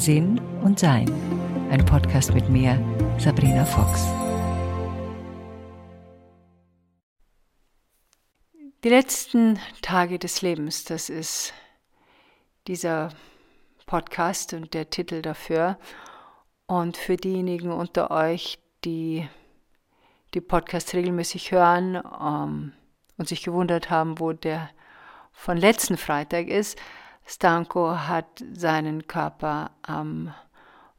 Sinn und Sein. Ein Podcast mit mir, Sabrina Fox. Die letzten Tage des Lebens, das ist dieser Podcast und der Titel dafür. Und für diejenigen unter euch, die die Podcasts regelmäßig hören ähm, und sich gewundert haben, wo der von letzten Freitag ist, Stanko hat seinen Körper am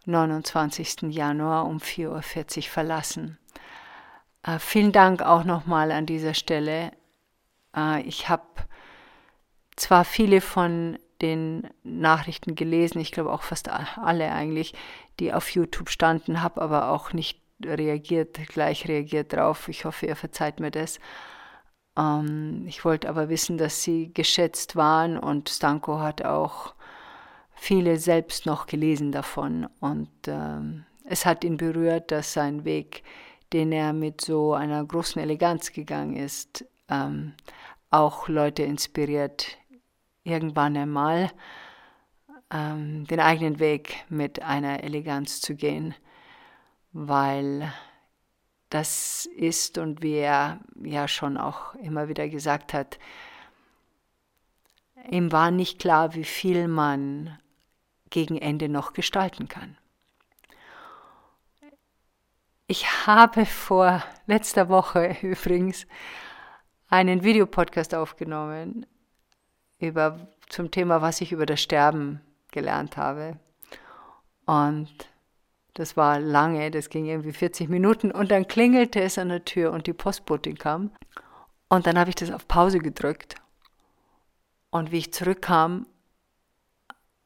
29. Januar um 4.40 Uhr verlassen. Äh, vielen Dank auch nochmal an dieser Stelle. Äh, ich habe zwar viele von den Nachrichten gelesen, ich glaube auch fast alle eigentlich, die auf YouTube standen, habe aber auch nicht reagiert, gleich reagiert drauf. Ich hoffe, ihr verzeiht mir das. Ähm, ich wollte aber wissen, dass sie geschätzt waren und Stanko hat auch viele selbst noch gelesen davon. Und ähm, es hat ihn berührt, dass sein Weg, den er mit so einer großen Eleganz gegangen ist, ähm, auch Leute inspiriert, irgendwann einmal ähm, den eigenen Weg mit einer Eleganz zu gehen, weil das ist und wie er ja schon auch immer wieder gesagt hat, ihm war nicht klar, wie viel man gegen Ende noch gestalten kann. Ich habe vor letzter Woche übrigens einen Videopodcast aufgenommen über, zum Thema, was ich über das Sterben gelernt habe. Und das war lange, das ging irgendwie 40 Minuten und dann klingelte es an der Tür und die Postbotin kam. Und dann habe ich das auf Pause gedrückt. Und wie ich zurückkam,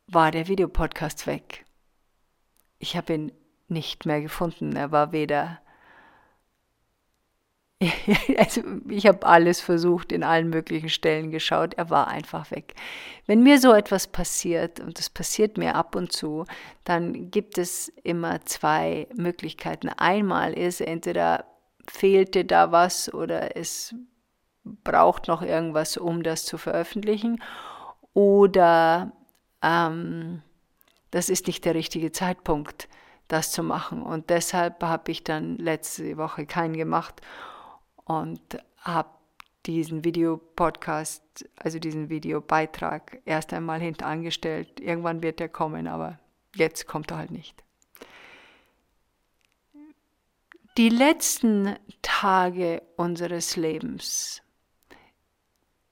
war der Videopodcast weg. Ich habe ihn nicht mehr gefunden. Er war weder also ich habe alles versucht, in allen möglichen Stellen geschaut, er war einfach weg. Wenn mir so etwas passiert, und das passiert mir ab und zu, dann gibt es immer zwei Möglichkeiten. Einmal ist, entweder fehlte da was oder es braucht noch irgendwas, um das zu veröffentlichen, oder ähm, das ist nicht der richtige Zeitpunkt, das zu machen. Und deshalb habe ich dann letzte Woche keinen gemacht und habe diesen Videopodcast, also diesen Videobeitrag erst einmal hinterangestellt. Irgendwann wird er kommen, aber jetzt kommt er halt nicht. Die letzten Tage unseres Lebens,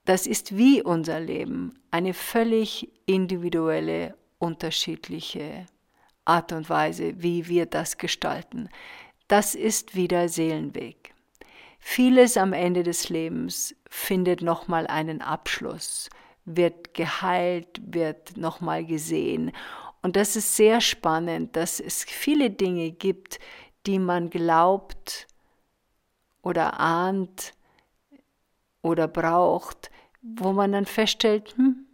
das ist wie unser Leben, eine völlig individuelle, unterschiedliche Art und Weise, wie wir das gestalten. Das ist wieder Seelenweg. Vieles am Ende des Lebens findet nochmal einen Abschluss, wird geheilt, wird nochmal gesehen. Und das ist sehr spannend, dass es viele Dinge gibt, die man glaubt oder ahnt oder braucht, wo man dann feststellt, hm,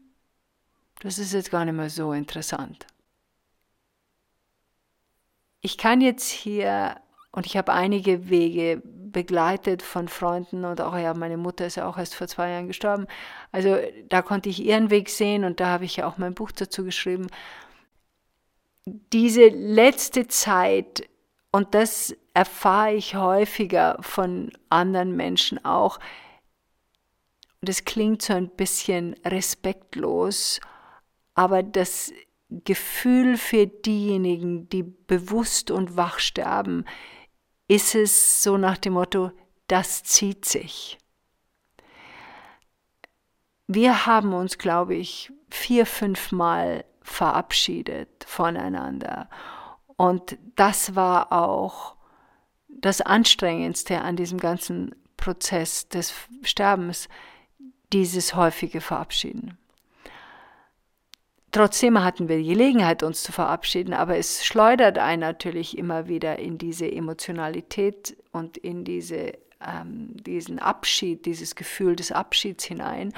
das ist jetzt gar nicht mehr so interessant. Ich kann jetzt hier und ich habe einige Wege begleitet von Freunden und auch ja, meine Mutter ist ja auch erst vor zwei Jahren gestorben. Also da konnte ich ihren Weg sehen und da habe ich ja auch mein Buch dazu geschrieben. Diese letzte Zeit, und das erfahre ich häufiger von anderen Menschen auch, das klingt so ein bisschen respektlos, aber das Gefühl für diejenigen, die bewusst und wach sterben, ist es so nach dem Motto, das zieht sich. Wir haben uns, glaube ich, vier, fünf Mal verabschiedet voneinander. Und das war auch das Anstrengendste an diesem ganzen Prozess des Sterbens, dieses häufige Verabschieden. Trotzdem hatten wir die Gelegenheit, uns zu verabschieden, aber es schleudert einen natürlich immer wieder in diese Emotionalität und in diese, ähm, diesen Abschied, dieses Gefühl des Abschieds hinein.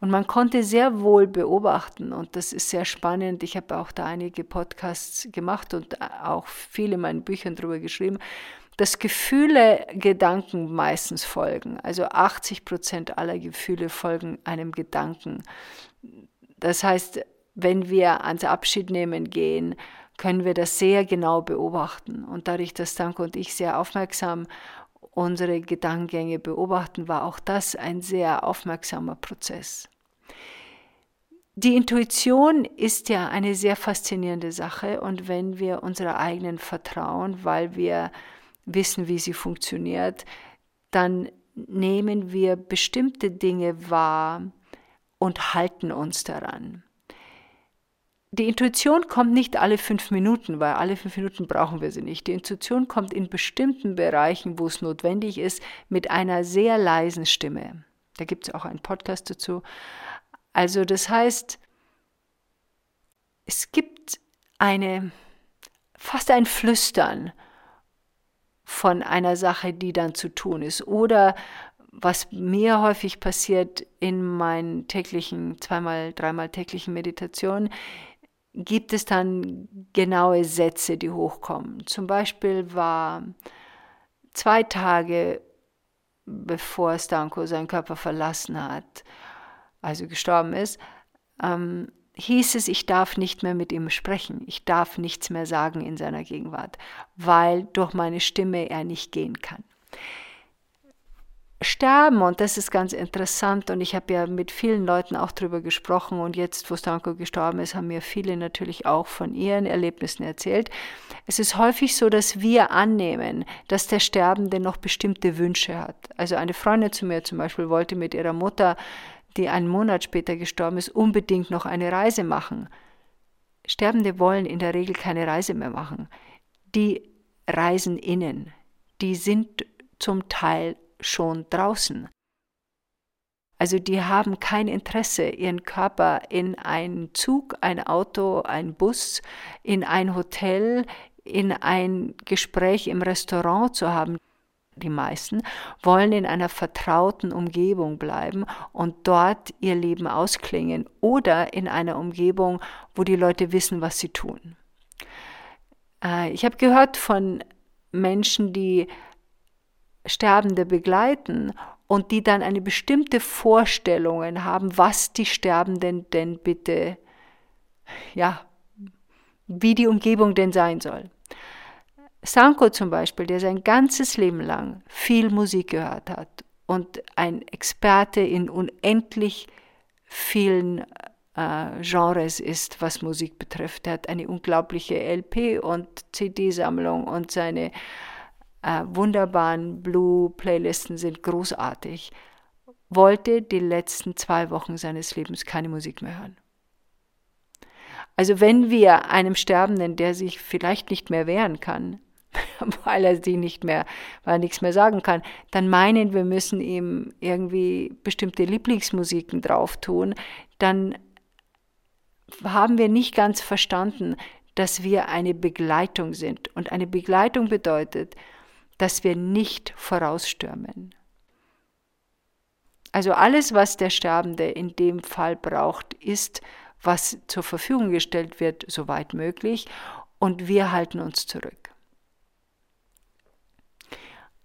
Und man konnte sehr wohl beobachten, und das ist sehr spannend. Ich habe auch da einige Podcasts gemacht und auch viele in meinen Büchern darüber geschrieben, dass Gefühle Gedanken meistens folgen. Also 80 Prozent aller Gefühle folgen einem Gedanken. Das heißt, wenn wir ans Abschiednehmen gehen, können wir das sehr genau beobachten. Und dadurch, dass Danko und ich sehr aufmerksam unsere Gedankengänge beobachten, war auch das ein sehr aufmerksamer Prozess. Die Intuition ist ja eine sehr faszinierende Sache und wenn wir unserer eigenen vertrauen, weil wir wissen, wie sie funktioniert, dann nehmen wir bestimmte Dinge wahr und halten uns daran. Die Intuition kommt nicht alle fünf Minuten, weil alle fünf Minuten brauchen wir sie nicht. Die Intuition kommt in bestimmten Bereichen, wo es notwendig ist, mit einer sehr leisen Stimme. Da gibt es auch einen Podcast dazu. Also das heißt, es gibt eine, fast ein Flüstern von einer Sache, die dann zu tun ist. Oder was mir häufig passiert in meinen täglichen, zweimal, dreimal täglichen Meditationen, gibt es dann genaue Sätze, die hochkommen. Zum Beispiel war zwei Tage bevor Stanko seinen Körper verlassen hat, also gestorben ist, ähm, hieß es, ich darf nicht mehr mit ihm sprechen, ich darf nichts mehr sagen in seiner Gegenwart, weil durch meine Stimme er nicht gehen kann. Sterben, und das ist ganz interessant, und ich habe ja mit vielen Leuten auch darüber gesprochen, und jetzt, wo Stanko gestorben ist, haben mir viele natürlich auch von ihren Erlebnissen erzählt. Es ist häufig so, dass wir annehmen, dass der Sterbende noch bestimmte Wünsche hat. Also eine Freundin zu mir zum Beispiel wollte mit ihrer Mutter die einen Monat später gestorben ist, unbedingt noch eine Reise machen. Sterbende wollen in der Regel keine Reise mehr machen. Die reisen innen. Die sind zum Teil schon draußen. Also die haben kein Interesse, ihren Körper in einen Zug, ein Auto, ein Bus, in ein Hotel, in ein Gespräch im Restaurant zu haben die meisten, wollen in einer vertrauten Umgebung bleiben und dort ihr Leben ausklingen oder in einer Umgebung, wo die Leute wissen, was sie tun. Äh, ich habe gehört von Menschen, die Sterbende begleiten und die dann eine bestimmte Vorstellung haben, was die Sterbenden denn bitte, ja, wie die Umgebung denn sein soll. Sanko zum Beispiel, der sein ganzes Leben lang viel Musik gehört hat und ein Experte in unendlich vielen äh, Genres ist, was Musik betrifft. Er hat eine unglaubliche LP- und CD-Sammlung und seine äh, wunderbaren Blue-Playlisten sind großartig. Wollte die letzten zwei Wochen seines Lebens keine Musik mehr hören. Also wenn wir einem Sterbenden, der sich vielleicht nicht mehr wehren kann, weil er sie nicht mehr, weil er nichts mehr sagen kann, dann meinen, wir müssen ihm irgendwie bestimmte Lieblingsmusiken drauf tun, dann haben wir nicht ganz verstanden, dass wir eine Begleitung sind. Und eine Begleitung bedeutet, dass wir nicht vorausstürmen. Also alles, was der Sterbende in dem Fall braucht, ist, was zur Verfügung gestellt wird, soweit möglich, und wir halten uns zurück.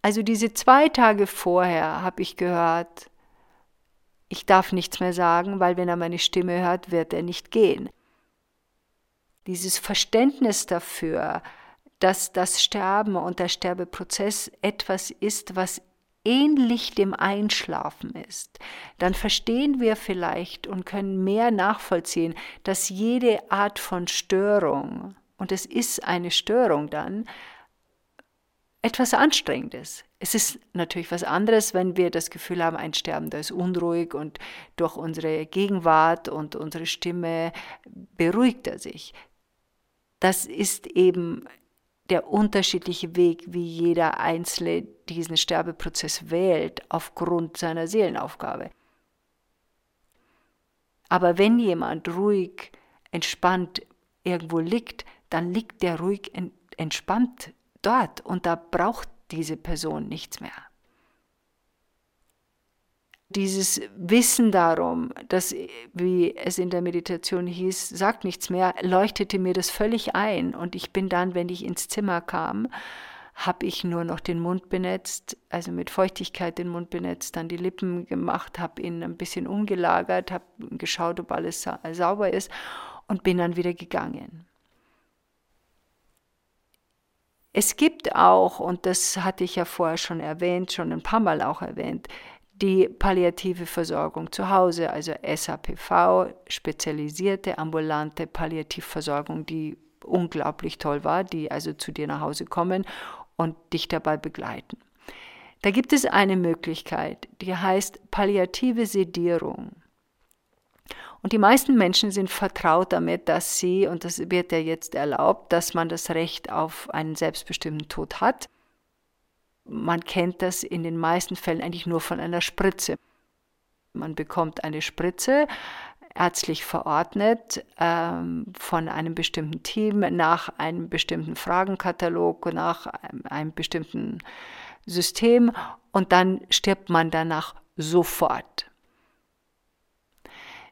Also diese zwei Tage vorher habe ich gehört, ich darf nichts mehr sagen, weil wenn er meine Stimme hört, wird er nicht gehen. Dieses Verständnis dafür, dass das Sterben und der Sterbeprozess etwas ist, was ähnlich dem Einschlafen ist, dann verstehen wir vielleicht und können mehr nachvollziehen, dass jede Art von Störung, und es ist eine Störung dann, etwas Anstrengendes. Es ist natürlich was anderes, wenn wir das Gefühl haben, ein Sterbender ist unruhig und durch unsere Gegenwart und unsere Stimme beruhigt er sich. Das ist eben der unterschiedliche Weg, wie jeder Einzelne diesen Sterbeprozess wählt, aufgrund seiner Seelenaufgabe. Aber wenn jemand ruhig, entspannt irgendwo liegt, dann liegt der ruhig entspannt dort und da braucht diese Person nichts mehr. Dieses Wissen darum, dass, wie es in der Meditation hieß, sagt nichts mehr, leuchtete mir das völlig ein. Und ich bin dann, wenn ich ins Zimmer kam, habe ich nur noch den Mund benetzt, also mit Feuchtigkeit den Mund benetzt, dann die Lippen gemacht, habe ihn ein bisschen umgelagert, habe geschaut, ob alles sauber ist und bin dann wieder gegangen. Es gibt auch, und das hatte ich ja vorher schon erwähnt, schon ein paar Mal auch erwähnt, die palliative Versorgung zu Hause, also SAPV, spezialisierte ambulante Palliativversorgung, die unglaublich toll war, die also zu dir nach Hause kommen und dich dabei begleiten. Da gibt es eine Möglichkeit, die heißt palliative Sedierung. Und die meisten Menschen sind vertraut damit, dass sie, und das wird ja jetzt erlaubt, dass man das Recht auf einen selbstbestimmten Tod hat. Man kennt das in den meisten Fällen eigentlich nur von einer Spritze. Man bekommt eine Spritze, ärztlich verordnet, ähm, von einem bestimmten Team nach einem bestimmten Fragenkatalog, nach einem, einem bestimmten System und dann stirbt man danach sofort.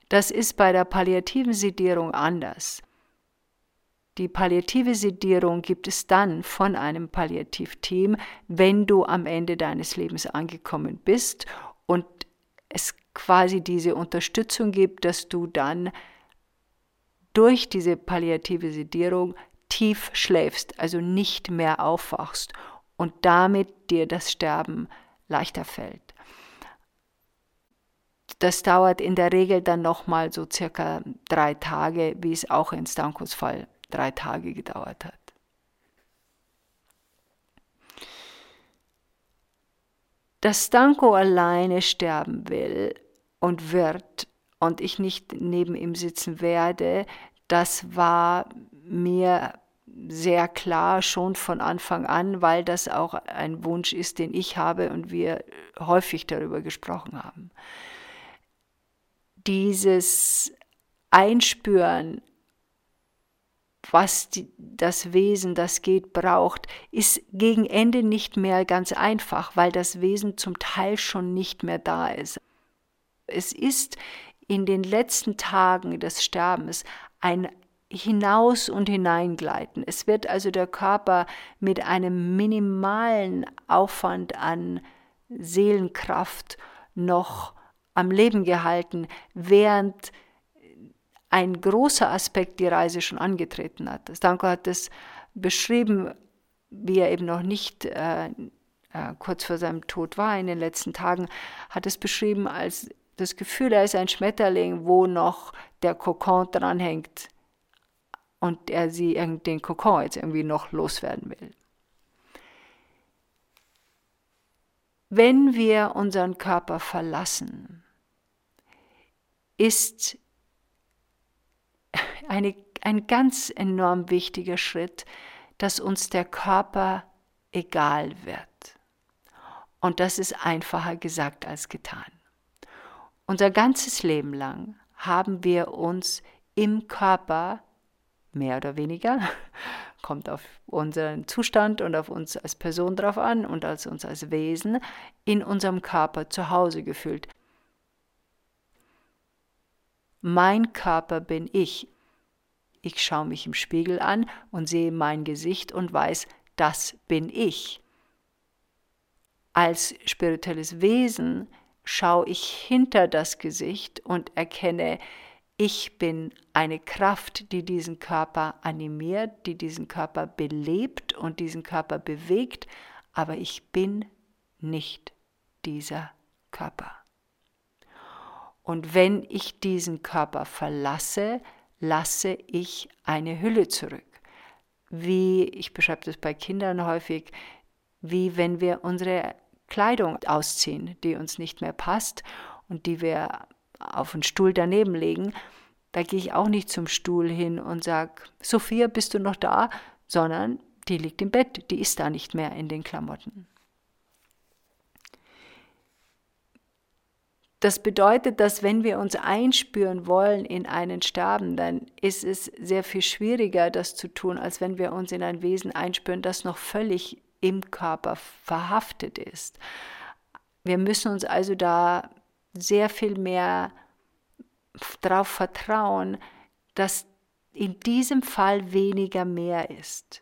Das ist bei der palliativen Sedierung anders. Die palliative Sedierung gibt es dann von einem Palliativteam, wenn du am Ende deines Lebens angekommen bist und es quasi diese Unterstützung gibt, dass du dann durch diese palliative Sedierung tief schläfst, also nicht mehr aufwachst und damit dir das Sterben leichter fällt. Das dauert in der Regel dann nochmal so circa drei Tage, wie es auch in Stankos Fall drei Tage gedauert hat. Dass Stanko alleine sterben will und wird und ich nicht neben ihm sitzen werde, das war mir sehr klar schon von Anfang an, weil das auch ein Wunsch ist, den ich habe und wir häufig darüber gesprochen haben. Dieses Einspüren, was die, das Wesen, das geht, braucht, ist gegen Ende nicht mehr ganz einfach, weil das Wesen zum Teil schon nicht mehr da ist. Es ist in den letzten Tagen des Sterbens ein hinaus und hineingleiten. Es wird also der Körper mit einem minimalen Aufwand an Seelenkraft noch am Leben gehalten, während ein großer Aspekt die Reise schon angetreten hat. Stanko hat es beschrieben, wie er eben noch nicht äh, äh, kurz vor seinem Tod war in den letzten Tagen, hat es beschrieben als das Gefühl, er ist ein Schmetterling, wo noch der Kokon dranhängt und er sie den Kokon jetzt irgendwie noch loswerden will. Wenn wir unseren Körper verlassen, ist eine, ein ganz enorm wichtiger Schritt, dass uns der Körper egal wird. Und das ist einfacher gesagt als getan. Unser ganzes Leben lang haben wir uns im Körper mehr oder weniger, kommt auf unseren Zustand und auf uns als Person drauf an und als uns als Wesen in unserem Körper zu Hause gefühlt. Mein Körper bin ich. Ich schaue mich im Spiegel an und sehe mein Gesicht und weiß, das bin ich. Als spirituelles Wesen schaue ich hinter das Gesicht und erkenne, ich bin eine Kraft, die diesen Körper animiert, die diesen Körper belebt und diesen Körper bewegt, aber ich bin nicht dieser Körper. Und wenn ich diesen Körper verlasse, lasse ich eine Hülle zurück. Wie, ich beschreibe das bei Kindern häufig, wie wenn wir unsere Kleidung ausziehen, die uns nicht mehr passt und die wir auf einen Stuhl daneben legen, da gehe ich auch nicht zum Stuhl hin und sage, Sophia, bist du noch da? Sondern die liegt im Bett, die ist da nicht mehr in den Klamotten. Das bedeutet, dass wenn wir uns einspüren wollen in einen Sterbenden, ist es sehr viel schwieriger, das zu tun, als wenn wir uns in ein Wesen einspüren, das noch völlig im Körper verhaftet ist. Wir müssen uns also da sehr viel mehr darauf vertrauen, dass in diesem Fall weniger mehr ist.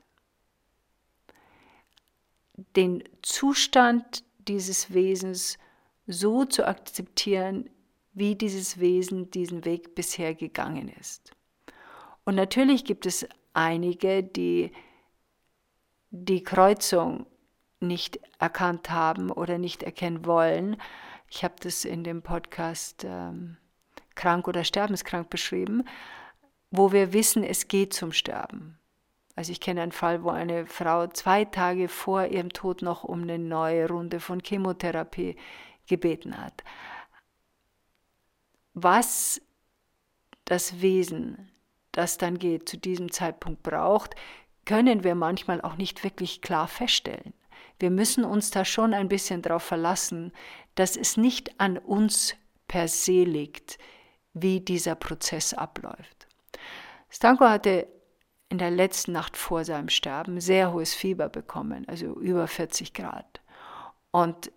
Den Zustand dieses Wesens so zu akzeptieren, wie dieses Wesen diesen Weg bisher gegangen ist. Und natürlich gibt es einige, die die Kreuzung nicht erkannt haben oder nicht erkennen wollen. Ich habe das in dem Podcast ähm, Krank oder Sterbenskrank beschrieben, wo wir wissen, es geht zum Sterben. Also ich kenne einen Fall, wo eine Frau zwei Tage vor ihrem Tod noch um eine neue Runde von Chemotherapie gebeten hat. Was das Wesen, das dann geht, zu diesem Zeitpunkt braucht, können wir manchmal auch nicht wirklich klar feststellen. Wir müssen uns da schon ein bisschen darauf verlassen, dass es nicht an uns per se liegt, wie dieser Prozess abläuft. Stanko hatte in der letzten Nacht vor seinem Sterben sehr hohes Fieber bekommen, also über 40 Grad. Und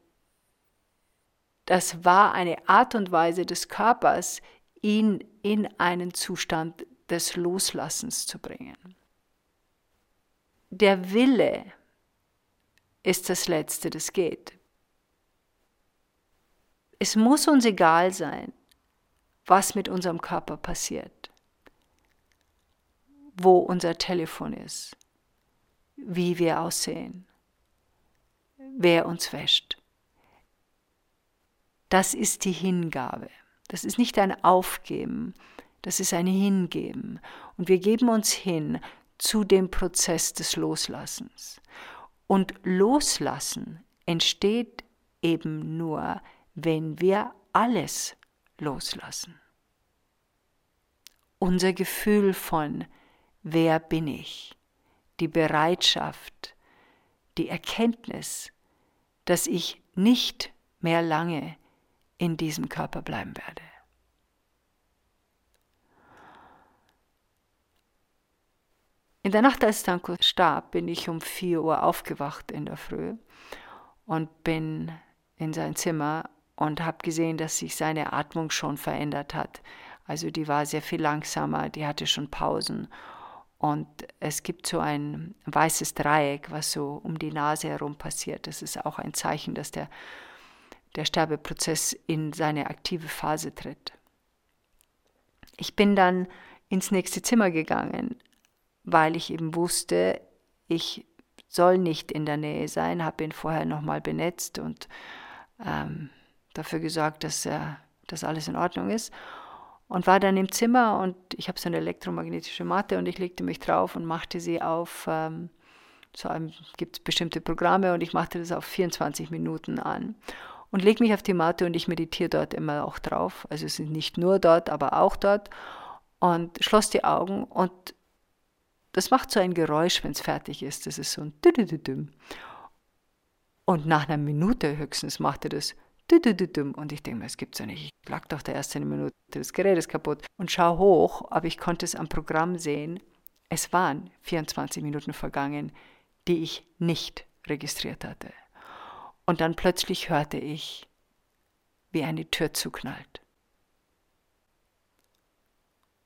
das war eine Art und Weise des Körpers, ihn in einen Zustand des Loslassens zu bringen. Der Wille ist das Letzte, das geht. Es muss uns egal sein, was mit unserem Körper passiert, wo unser Telefon ist, wie wir aussehen, wer uns wäscht. Das ist die Hingabe. Das ist nicht ein Aufgeben, das ist ein Hingeben. Und wir geben uns hin zu dem Prozess des Loslassens. Und Loslassen entsteht eben nur, wenn wir alles loslassen. Unser Gefühl von wer bin ich, die Bereitschaft, die Erkenntnis, dass ich nicht mehr lange in diesem Körper bleiben werde. In der Nacht, als Stanko starb, bin ich um 4 Uhr aufgewacht in der Früh und bin in sein Zimmer und habe gesehen, dass sich seine Atmung schon verändert hat. Also die war sehr viel langsamer, die hatte schon Pausen. Und es gibt so ein weißes Dreieck, was so um die Nase herum passiert. Das ist auch ein Zeichen, dass der der Sterbeprozess in seine aktive Phase tritt. Ich bin dann ins nächste Zimmer gegangen, weil ich eben wusste, ich soll nicht in der Nähe sein, habe ihn vorher nochmal benetzt und ähm, dafür gesorgt, dass, äh, dass alles in Ordnung ist. Und war dann im Zimmer und ich habe so eine elektromagnetische Matte und ich legte mich drauf und machte sie auf, ähm, so gibt es bestimmte Programme und ich machte das auf 24 Minuten an und lege mich auf die Matte und ich meditiere dort immer auch drauf. Also es sind nicht nur dort, aber auch dort. Und schloss die Augen und das macht so ein Geräusch, wenn es fertig ist. Das ist so ein Düdüdüdüm. Und nach einer Minute höchstens machte das Düdüdüdüm. Und ich denke mir, es gibt's ja nicht. Ich lag doch der erste Minute, das Gerät ist kaputt. Und schau hoch, aber ich konnte es am Programm sehen. Es waren 24 Minuten vergangen, die ich nicht registriert hatte. Und dann plötzlich hörte ich, wie eine Tür zuknallt.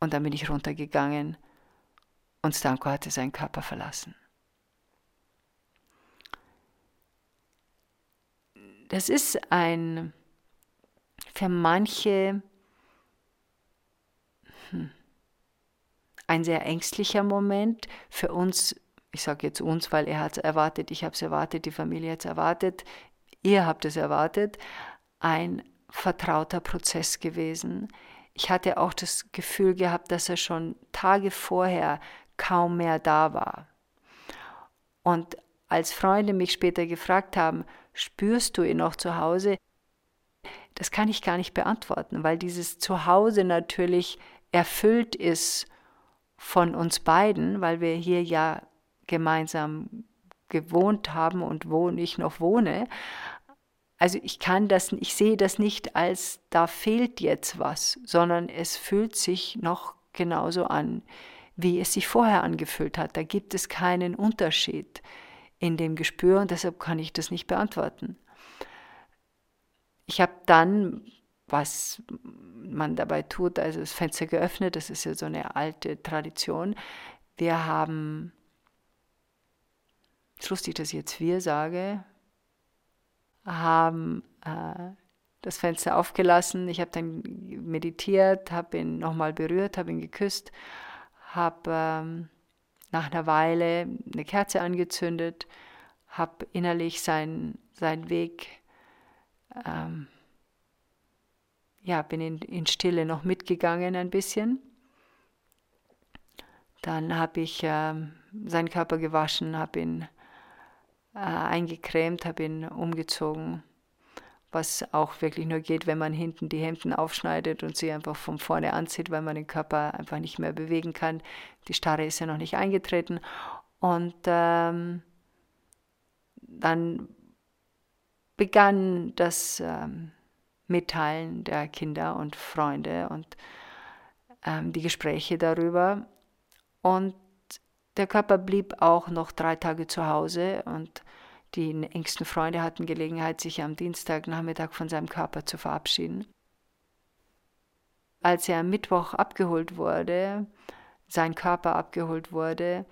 Und dann bin ich runtergegangen und Stanko hatte seinen Körper verlassen. Das ist ein für manche hm, ein sehr ängstlicher Moment, für uns, ich sage jetzt uns, weil er hat es erwartet, ich habe es erwartet, die Familie hat es erwartet, ihr habt es erwartet, ein vertrauter Prozess gewesen. Ich hatte auch das Gefühl gehabt, dass er schon Tage vorher kaum mehr da war. Und als Freunde mich später gefragt haben, spürst du ihn noch zu Hause? Das kann ich gar nicht beantworten, weil dieses Zuhause natürlich erfüllt ist von uns beiden, weil wir hier ja gemeinsam gewohnt haben und wo ich noch wohne. Also ich kann das, ich sehe das nicht als da fehlt jetzt was, sondern es fühlt sich noch genauso an, wie es sich vorher angefühlt hat. Da gibt es keinen Unterschied in dem Gespür und deshalb kann ich das nicht beantworten. Ich habe dann, was man dabei tut, also das Fenster geöffnet, das ist ja so eine alte Tradition. Wir haben, ist lustig, dass ich jetzt wir sage, haben äh, das Fenster aufgelassen. Ich habe dann meditiert, habe ihn nochmal berührt, habe ihn geküsst, habe ähm, nach einer Weile eine Kerze angezündet, habe innerlich seinen, seinen Weg, ähm, ja, bin in, in Stille noch mitgegangen ein bisschen. Dann habe ich äh, seinen Körper gewaschen, habe ihn äh, eingecremt, habe ihn umgezogen, was auch wirklich nur geht, wenn man hinten die Hemden aufschneidet und sie einfach von vorne anzieht, weil man den Körper einfach nicht mehr bewegen kann. Die Starre ist ja noch nicht eingetreten. Und ähm, dann begann das ähm, Mitteilen der Kinder und Freunde und ähm, die Gespräche darüber. Und der Körper blieb auch noch drei Tage zu Hause und die engsten Freunde hatten Gelegenheit, sich am Dienstagnachmittag von seinem Körper zu verabschieden. Als er am Mittwoch abgeholt wurde, sein Körper abgeholt wurde,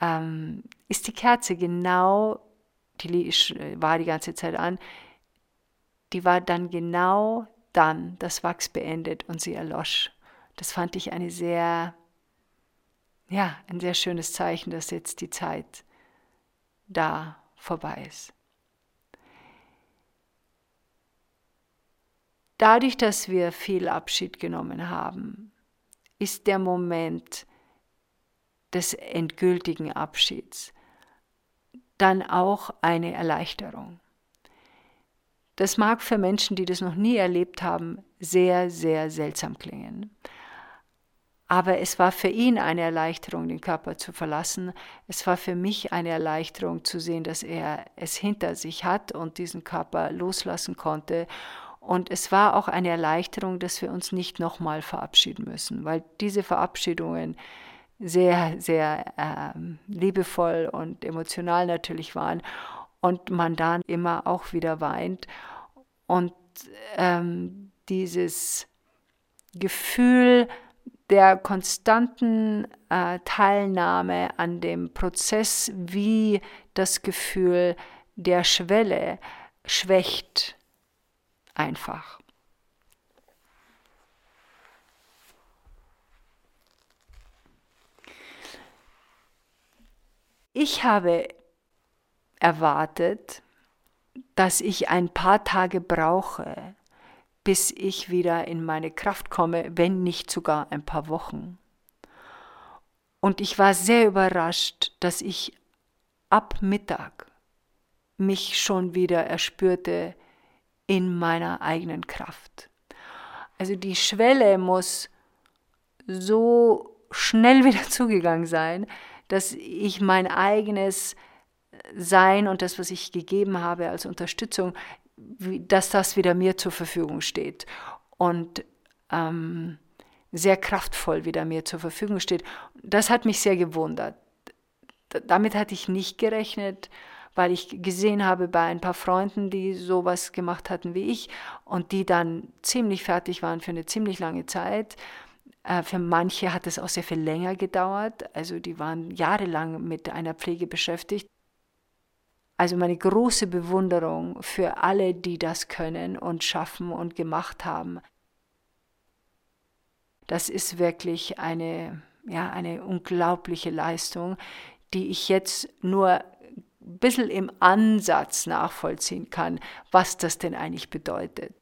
ähm, ist die Kerze genau, die war die ganze Zeit an, die war dann genau dann, das Wachs beendet und sie erlosch. Das fand ich eine sehr, ja, ein sehr schönes Zeichen, dass jetzt die Zeit da vorbei ist. Dadurch, dass wir viel Abschied genommen haben, ist der Moment des endgültigen Abschieds dann auch eine Erleichterung. Das mag für Menschen, die das noch nie erlebt haben, sehr, sehr seltsam klingen. Aber es war für ihn eine Erleichterung, den Körper zu verlassen. Es war für mich eine Erleichterung zu sehen, dass er es hinter sich hat und diesen Körper loslassen konnte. Und es war auch eine Erleichterung, dass wir uns nicht nochmal verabschieden müssen, weil diese Verabschiedungen sehr, sehr äh, liebevoll und emotional natürlich waren und man dann immer auch wieder weint. Und ähm, dieses Gefühl, der konstanten äh, Teilnahme an dem Prozess, wie das Gefühl der Schwelle schwächt einfach. Ich habe erwartet, dass ich ein paar Tage brauche, bis ich wieder in meine Kraft komme, wenn nicht sogar ein paar Wochen. Und ich war sehr überrascht, dass ich ab Mittag mich schon wieder erspürte in meiner eigenen Kraft. Also die Schwelle muss so schnell wieder zugegangen sein, dass ich mein eigenes Sein und das, was ich gegeben habe als Unterstützung, dass das wieder mir zur Verfügung steht und ähm, sehr kraftvoll wieder mir zur Verfügung steht. Das hat mich sehr gewundert. Damit hatte ich nicht gerechnet, weil ich gesehen habe bei ein paar Freunden, die sowas gemacht hatten wie ich und die dann ziemlich fertig waren für eine ziemlich lange Zeit. Äh, für manche hat es auch sehr viel länger gedauert. Also die waren jahrelang mit einer Pflege beschäftigt. Also meine große Bewunderung für alle, die das können und schaffen und gemacht haben. Das ist wirklich eine, ja, eine unglaubliche Leistung, die ich jetzt nur ein bisschen im Ansatz nachvollziehen kann, was das denn eigentlich bedeutet.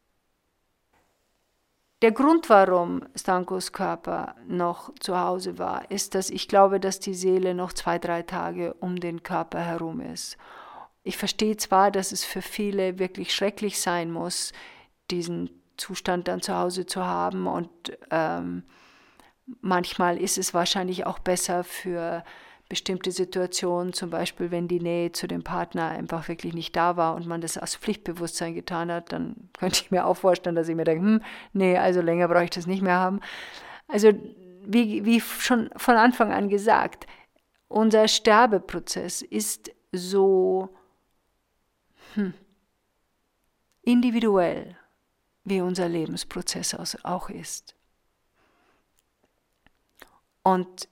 Der Grund, warum Stankos Körper noch zu Hause war, ist, dass ich glaube, dass die Seele noch zwei, drei Tage um den Körper herum ist ich verstehe zwar, dass es für viele wirklich schrecklich sein muss, diesen Zustand dann zu Hause zu haben und ähm, manchmal ist es wahrscheinlich auch besser für bestimmte Situationen, zum Beispiel wenn die Nähe zu dem Partner einfach wirklich nicht da war und man das aus Pflichtbewusstsein getan hat, dann könnte ich mir auch vorstellen, dass ich mir denke, hm, nee, also länger brauche ich das nicht mehr haben. Also wie, wie schon von Anfang an gesagt, unser Sterbeprozess ist so hm, individuell, wie unser Lebensprozess auch ist. Und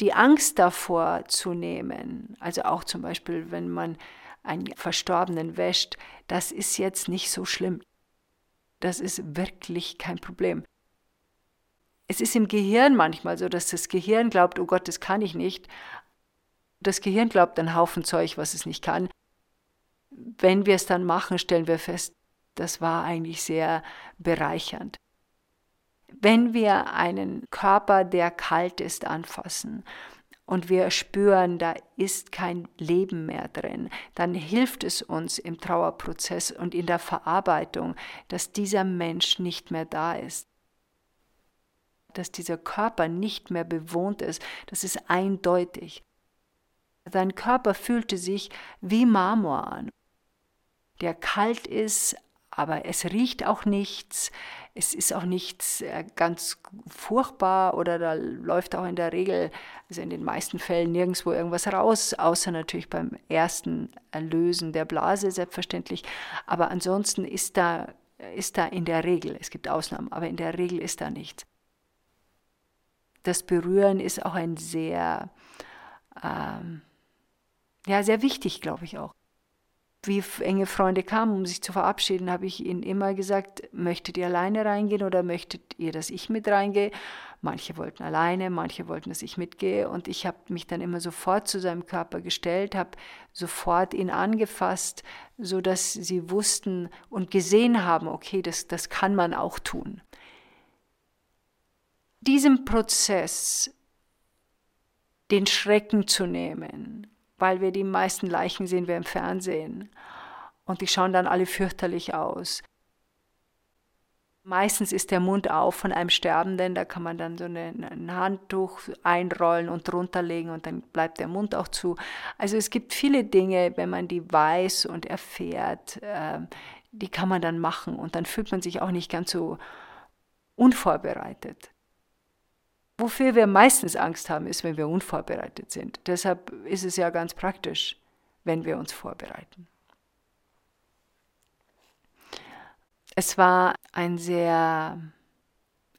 die Angst davor zu nehmen, also auch zum Beispiel, wenn man einen Verstorbenen wäscht, das ist jetzt nicht so schlimm. Das ist wirklich kein Problem. Es ist im Gehirn manchmal so, dass das Gehirn glaubt, oh Gott, das kann ich nicht. Das Gehirn glaubt einen Haufen Zeug, was es nicht kann. Wenn wir es dann machen, stellen wir fest, das war eigentlich sehr bereichernd. Wenn wir einen Körper, der kalt ist, anfassen und wir spüren, da ist kein Leben mehr drin, dann hilft es uns im Trauerprozess und in der Verarbeitung, dass dieser Mensch nicht mehr da ist dass dieser Körper nicht mehr bewohnt ist, das ist eindeutig. Sein Körper fühlte sich wie Marmor an, der kalt ist, aber es riecht auch nichts, es ist auch nichts äh, ganz furchtbar oder da läuft auch in der Regel, also in den meisten Fällen nirgendwo irgendwas raus, außer natürlich beim ersten Erlösen der Blase selbstverständlich. Aber ansonsten ist da, ist da in der Regel, es gibt Ausnahmen, aber in der Regel ist da nichts. Das Berühren ist auch ein sehr, ähm, ja, sehr wichtig, glaube ich auch wie enge Freunde kamen, um sich zu verabschieden, habe ich ihnen immer gesagt, möchtet ihr alleine reingehen oder möchtet ihr, dass ich mit reingehe? Manche wollten alleine, manche wollten, dass ich mitgehe und ich habe mich dann immer sofort zu seinem Körper gestellt, habe sofort ihn angefasst, so dass sie wussten und gesehen haben, okay, das, das kann man auch tun. Diesem Prozess den Schrecken zu nehmen, weil wir die meisten Leichen sehen wir im Fernsehen und die schauen dann alle fürchterlich aus. Meistens ist der Mund auf von einem Sterbenden, da kann man dann so ein Handtuch einrollen und drunter legen und dann bleibt der Mund auch zu. Also es gibt viele Dinge, wenn man die weiß und erfährt, äh, die kann man dann machen und dann fühlt man sich auch nicht ganz so unvorbereitet. Wofür wir meistens Angst haben, ist, wenn wir unvorbereitet sind. Deshalb ist es ja ganz praktisch, wenn wir uns vorbereiten. Es war ein sehr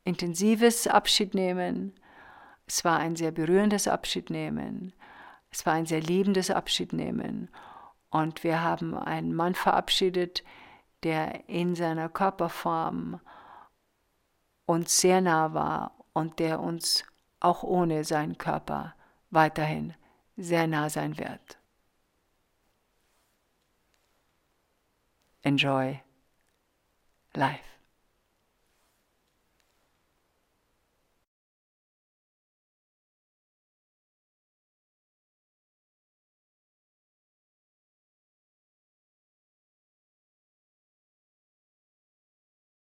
intensives Abschiednehmen. Es war ein sehr berührendes Abschiednehmen. Es war ein sehr liebendes Abschiednehmen. Und wir haben einen Mann verabschiedet, der in seiner Körperform uns sehr nah war und der uns auch ohne seinen Körper weiterhin sehr nah sein wird. Enjoy life.